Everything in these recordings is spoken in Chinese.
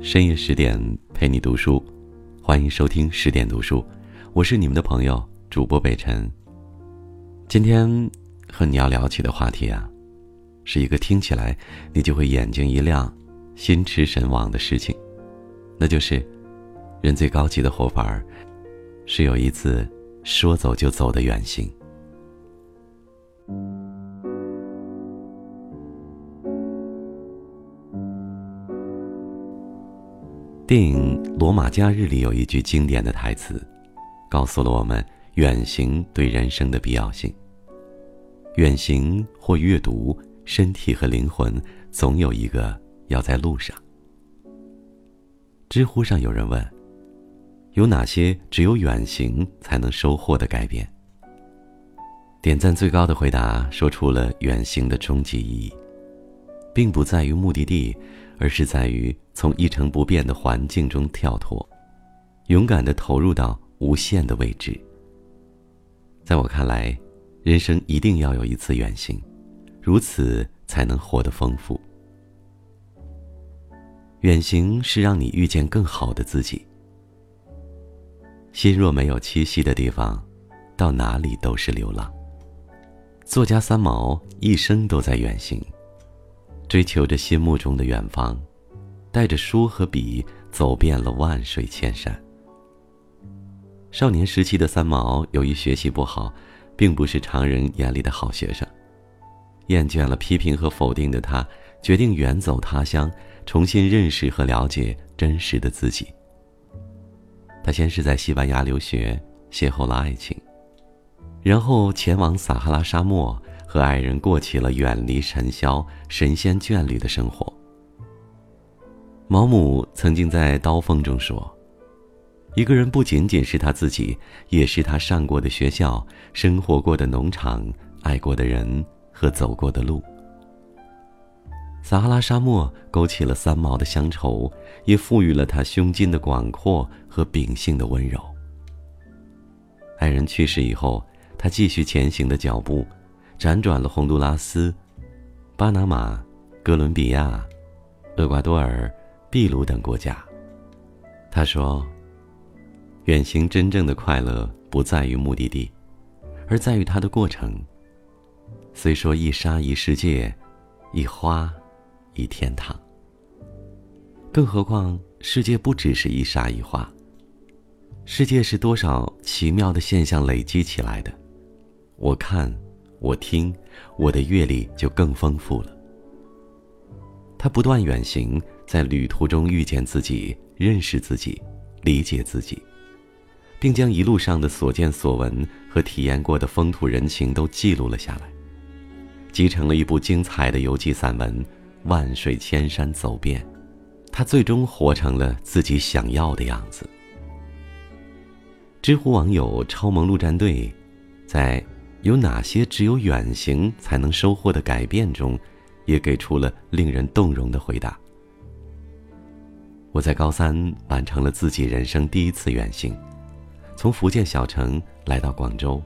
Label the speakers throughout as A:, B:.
A: 深夜十点陪你读书，欢迎收听十点读书，我是你们的朋友主播北辰。今天和你要聊起的话题啊，是一个听起来你就会眼睛一亮、心驰神往的事情，那就是人最高级的活法儿，是有一次说走就走的远行。电影《罗马假日》里有一句经典的台词，告诉了我们远行对人生的必要性。远行或阅读，身体和灵魂总有一个要在路上。知乎上有人问：有哪些只有远行才能收获的改变？点赞最高的回答说出了远行的终极意义，并不在于目的地。而是在于从一成不变的环境中跳脱，勇敢的投入到无限的未知。在我看来，人生一定要有一次远行，如此才能活得丰富。远行是让你遇见更好的自己。心若没有栖息的地方，到哪里都是流浪。作家三毛一生都在远行。追求着心目中的远方，带着书和笔走遍了万水千山。少年时期的三毛，由于学习不好，并不是常人眼里的好学生。厌倦了批评和否定的他，决定远走他乡，重新认识和了解真实的自己。他先是在西班牙留学，邂逅了爱情，然后前往撒哈拉沙漠。和爱人过起了远离尘嚣、神仙眷侣的生活。毛姆曾经在《刀锋》中说：“一个人不仅仅是他自己，也是他上过的学校、生活过的农场、爱过的人和走过的路。”撒哈拉沙漠勾起了三毛的乡愁，也赋予了他胸襟的广阔和秉性的温柔。爱人去世以后，他继续前行的脚步。辗转了洪都拉斯、巴拿马、哥伦比亚、厄瓜多尔、秘鲁等国家。他说：“远行真正的快乐不在于目的地，而在于它的过程。虽说一沙一世界，一花一天堂。更何况世界不只是一沙一花，世界是多少奇妙的现象累积起来的。我看。”我听，我的阅历就更丰富了。他不断远行，在旅途中遇见自己，认识自己，理解自己，并将一路上的所见所闻和体验过的风土人情都记录了下来，集成了一部精彩的游记散文《万水千山走遍》。他最终活成了自己想要的样子。知乎网友“超萌陆战队”在。有哪些只有远行才能收获的改变中，也给出了令人动容的回答。我在高三完成了自己人生第一次远行，从福建小城来到广州，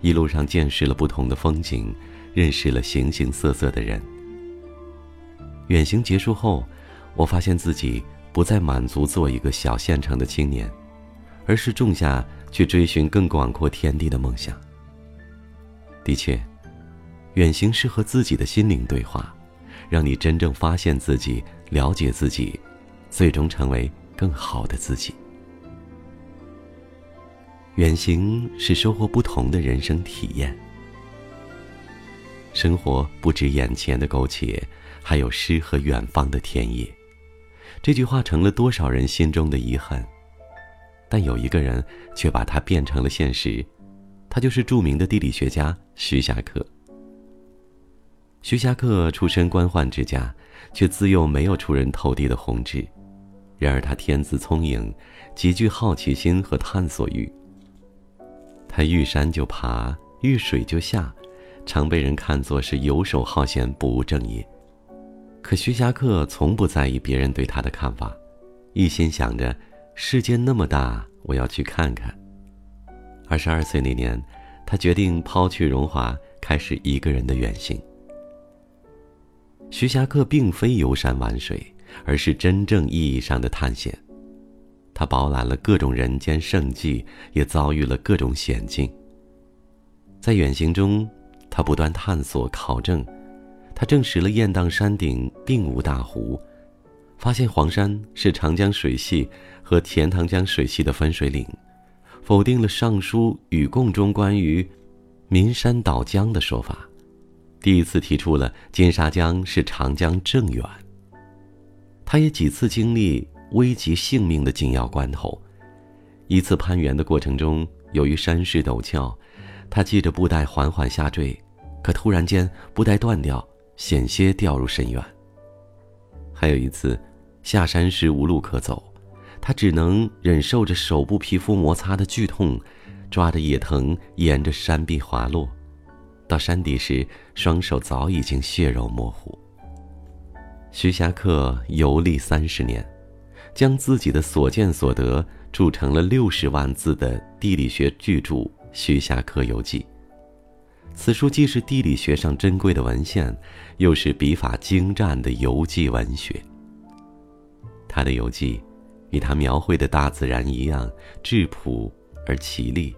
A: 一路上见识了不同的风景，认识了形形色色的人。远行结束后，我发现自己不再满足做一个小县城的青年，而是种下去追寻更广阔天地的梦想。的确，远行是和自己的心灵对话，让你真正发现自己、了解自己，最终成为更好的自己。远行是收获不同的人生体验。生活不止眼前的苟且，还有诗和远方的田野。这句话成了多少人心中的遗憾，但有一个人却把它变成了现实。他就是著名的地理学家徐霞客。徐霞客出身官宦之家，却自幼没有出人头地的宏志。然而他天资聪颖，极具好奇心和探索欲。他遇山就爬，遇水就下，常被人看作是游手好闲、不务正业。可徐霞客从不在意别人对他的看法，一心想着世界那么大，我要去看看。二十二岁那年，他决定抛去荣华，开始一个人的远行。徐霞客并非游山玩水，而是真正意义上的探险。他饱览了各种人间胜迹，也遭遇了各种险境。在远行中，他不断探索考证，他证实了雁荡山顶并无大湖，发现黄山是长江水系和钱塘江水系的分水岭，否定了《尚书·禹贡》中关于“岷山倒江”的说法，第一次提出了金沙江是长江正源。他也几次经历。危及性命的紧要关头，一次攀援的过程中，由于山势陡峭，他系着布带缓缓下坠，可突然间布带断掉，险些掉入深渊。还有一次，下山时无路可走，他只能忍受着手部皮肤摩擦的剧痛，抓着野藤沿着山壁滑落，到山底时，双手早已经血肉模糊。徐霞客游历三十年。将自己的所见所得铸成了六十万字的地理学巨著《徐霞客游记》。此书既是地理学上珍贵的文献，又是笔法精湛的游记文学。他的游记，与他描绘的大自然一样质朴而绮丽。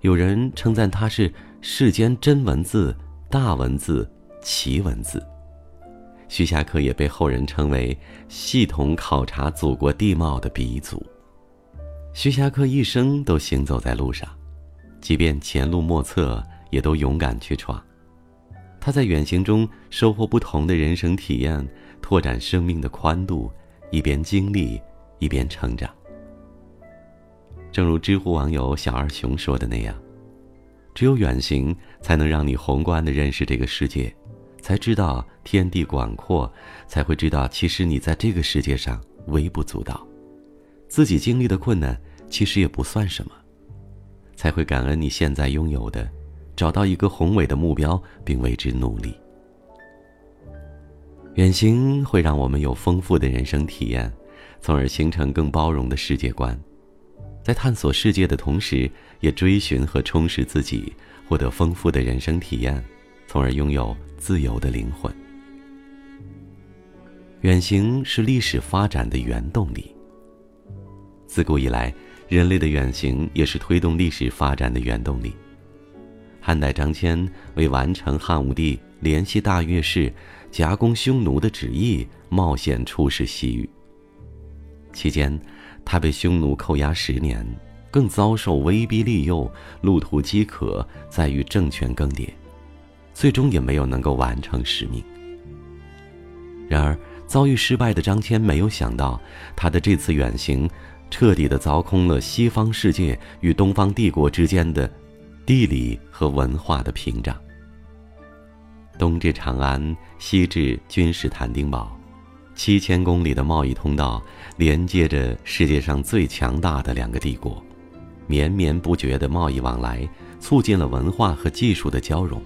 A: 有人称赞他是世间真文字、大文字、奇文字。徐霞客也被后人称为系统考察祖国地貌的鼻祖。徐霞客一生都行走在路上，即便前路莫测，也都勇敢去闯。他在远行中收获不同的人生体验，拓展生命的宽度，一边经历，一边成长。正如知乎网友小二熊说的那样：“只有远行，才能让你宏观的认识这个世界。”才知道天地广阔，才会知道其实你在这个世界上微不足道，自己经历的困难其实也不算什么，才会感恩你现在拥有的，找到一个宏伟的目标并为之努力。远行会让我们有丰富的人生体验，从而形成更包容的世界观，在探索世界的同时，也追寻和充实自己，获得丰富的人生体验。从而拥有自由的灵魂。远行是历史发展的原动力。自古以来，人类的远行也是推动历史发展的原动力。汉代张骞为完成汉武帝联系大月氏、夹攻匈奴的旨意，冒险出使西域。期间，他被匈奴扣押十年，更遭受威逼利诱，路途饥渴，在于政权更迭。最终也没有能够完成使命。然而，遭遇失败的张骞没有想到，他的这次远行，彻底的凿空了西方世界与东方帝国之间的地理和文化的屏障。东至长安，西至君士坦丁堡，七千公里的贸易通道连接着世界上最强大的两个帝国，绵绵不绝的贸易往来，促进了文化和技术的交融。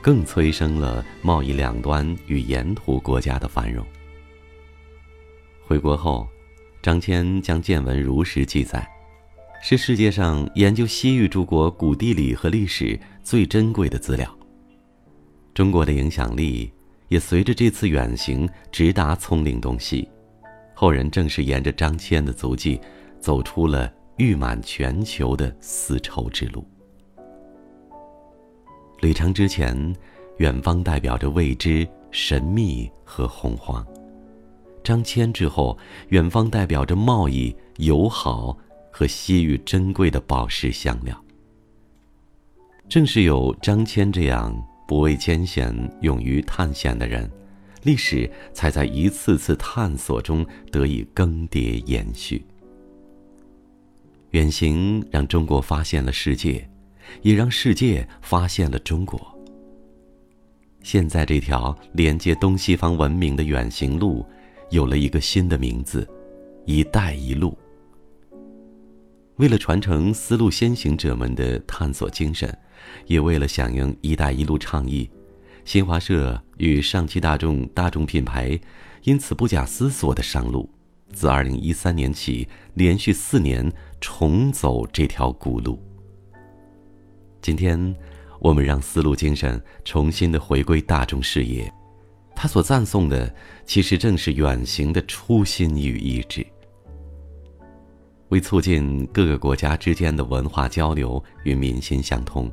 A: 更催生了贸易两端与沿途国家的繁荣。回国后，张骞将见闻如实记载，是世界上研究西域诸国古地理和历史最珍贵的资料。中国的影响力也随着这次远行直达葱岭东西，后人正是沿着张骞的足迹，走出了誉满全球的丝绸之路。旅程之前，远方代表着未知、神秘和洪荒；张骞之后，远方代表着贸易、友好和西域珍贵的宝石香料。正是有张骞这样不畏艰险、勇于探险的人，历史才在一次次探索中得以更迭延续。远行让中国发现了世界。也让世界发现了中国。现在这条连接东西方文明的远行路，有了一个新的名字——“一带一路”。为了传承丝路先行者们的探索精神，也为了响应“一带一路”倡议，新华社与上汽大众大众品牌因此不假思索的上路，自2013年起，连续四年重走这条古路。今天，我们让丝路精神重新的回归大众视野，他所赞颂的，其实正是远行的初心与意志。为促进各个国家之间的文化交流与民心相通，“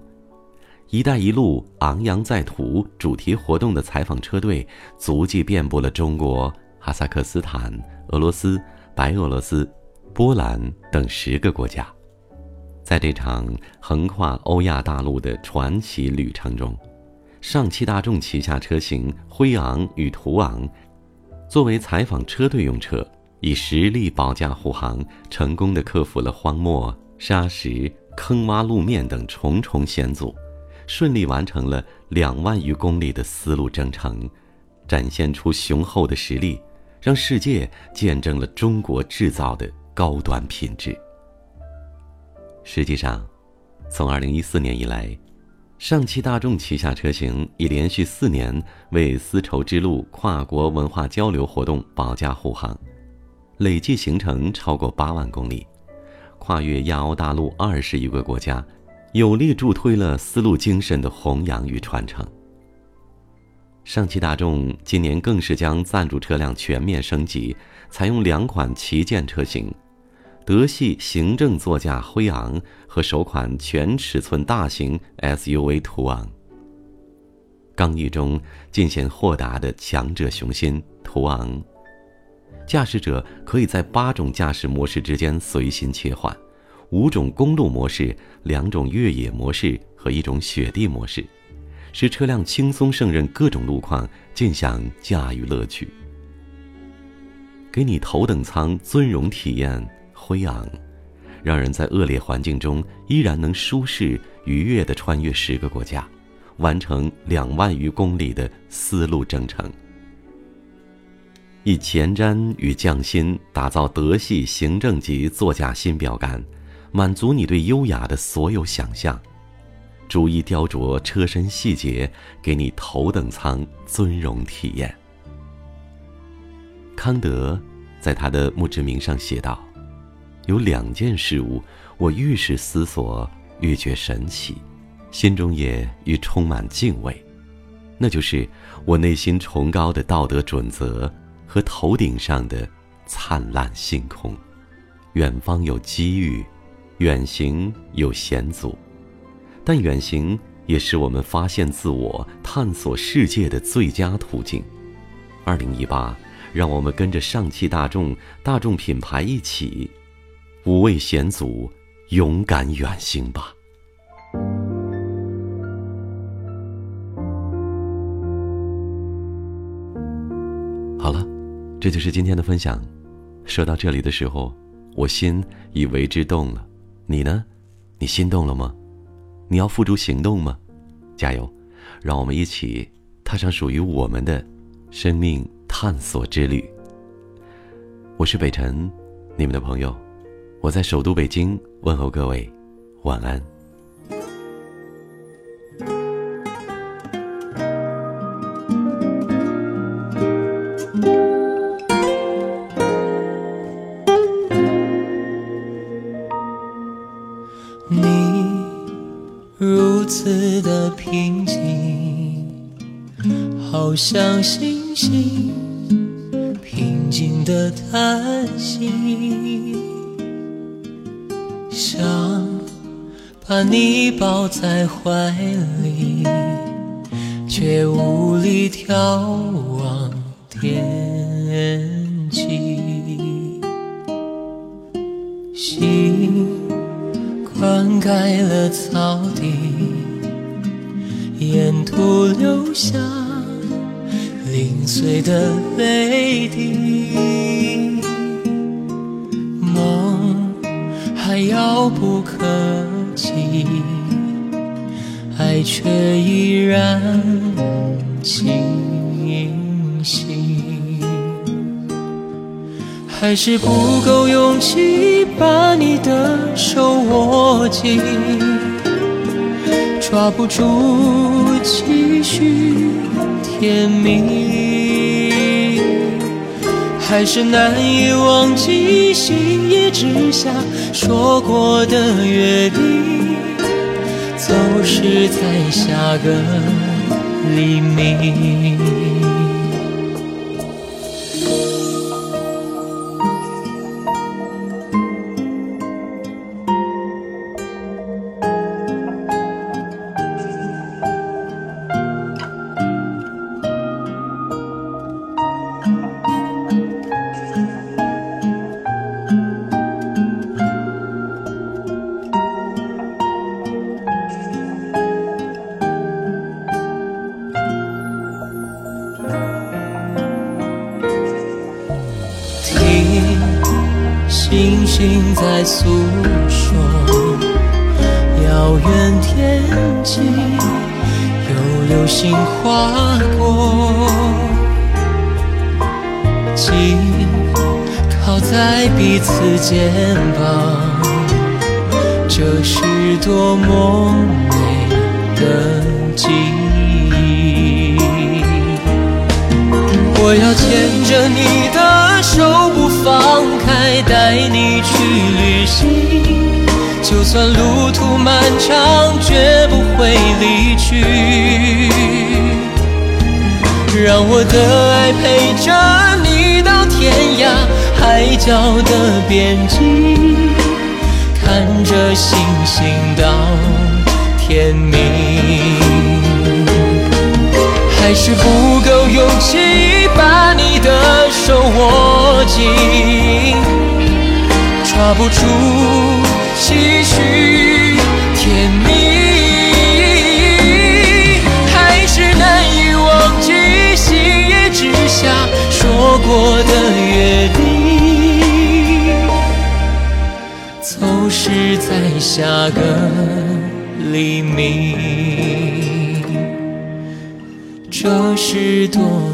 A: 一带一路”昂扬在途主题活动的采访车队足迹遍布了中国、哈萨克斯坦、俄罗斯、白俄罗斯、波兰等十个国家。在这场横跨欧亚大陆的传奇旅程中，上汽大众旗下车型辉昂与途昂，作为采访车队用车，以实力保驾护航，成功的克服了荒漠、沙石、坑洼路面等重重险阻，顺利完成了两万余公里的丝路征程，展现出雄厚的实力，让世界见证了中国制造的高端品质。实际上，从二零一四年以来。上汽大众旗下车型已连续四年为丝绸之路跨国文化交流活动保驾护航，累计行程超过八万公里，跨越亚欧大陆二十余个国家，有力助推了丝路精神的弘扬与传承。上汽大众今年更是将赞助车辆全面升级，采用两款旗舰车型。德系行政座驾辉昂和首款全尺寸大型 SUV 途昂，刚毅中尽显豁达的强者雄心。途昂，驾驶者可以在八种驾驶模式之间随心切换，五种公路模式、两种越野模式和一种雪地模式，使车辆轻松胜任各种路况，尽享驾驭乐趣。给你头等舱尊荣体验。辉昂，让人在恶劣环境中依然能舒适愉悦地穿越十个国家，完成两万余公里的丝路征程。以前瞻与匠心打造德系行政级座驾新标杆，满足你对优雅的所有想象，逐一雕琢车身细节，给你头等舱尊荣体验。康德在他的墓志铭上写道。有两件事物，我愈是思索，愈觉神奇，心中也愈充满敬畏，那就是我内心崇高的道德准则和头顶上的灿烂星空。远方有机遇，远行有险阻，但远行也是我们发现自我、探索世界的最佳途径。二零一八，让我们跟着上汽大众、大众品牌一起。无畏险阻，勇敢远行吧。这就是今天的分享。说到这里的时候，我心已为之动了。你呢？你心动了吗？你要付诸行动吗？加油！让我们一起踏上属于我们的生命探索之旅。我是北辰，你们的朋友。我在首都北京问候各位，晚安。
B: 像星星平静的叹息。想把你抱在怀里，却无力眺望天际。心灌溉了草地，沿途留下碎的泪滴。梦还遥不可及，爱却依然清晰。还是不够勇气把你的手握紧，抓不住继续甜蜜。还是难以忘记星夜之下。说过的约定，总是在下个黎明。在诉说。遥远天际有流星划过，紧靠在彼此肩膀，这是多么美的记忆。我要牵着你的手不放开，带你去旅行。就算路途漫长，绝不会离去。让我的爱陪着你到天涯海角的边际，看着星星到天明。还是不够勇气把你的手握紧，抓不住。唏嘘甜蜜，还是难以忘记星夜之下说过的约定。走失在下个黎明，这是多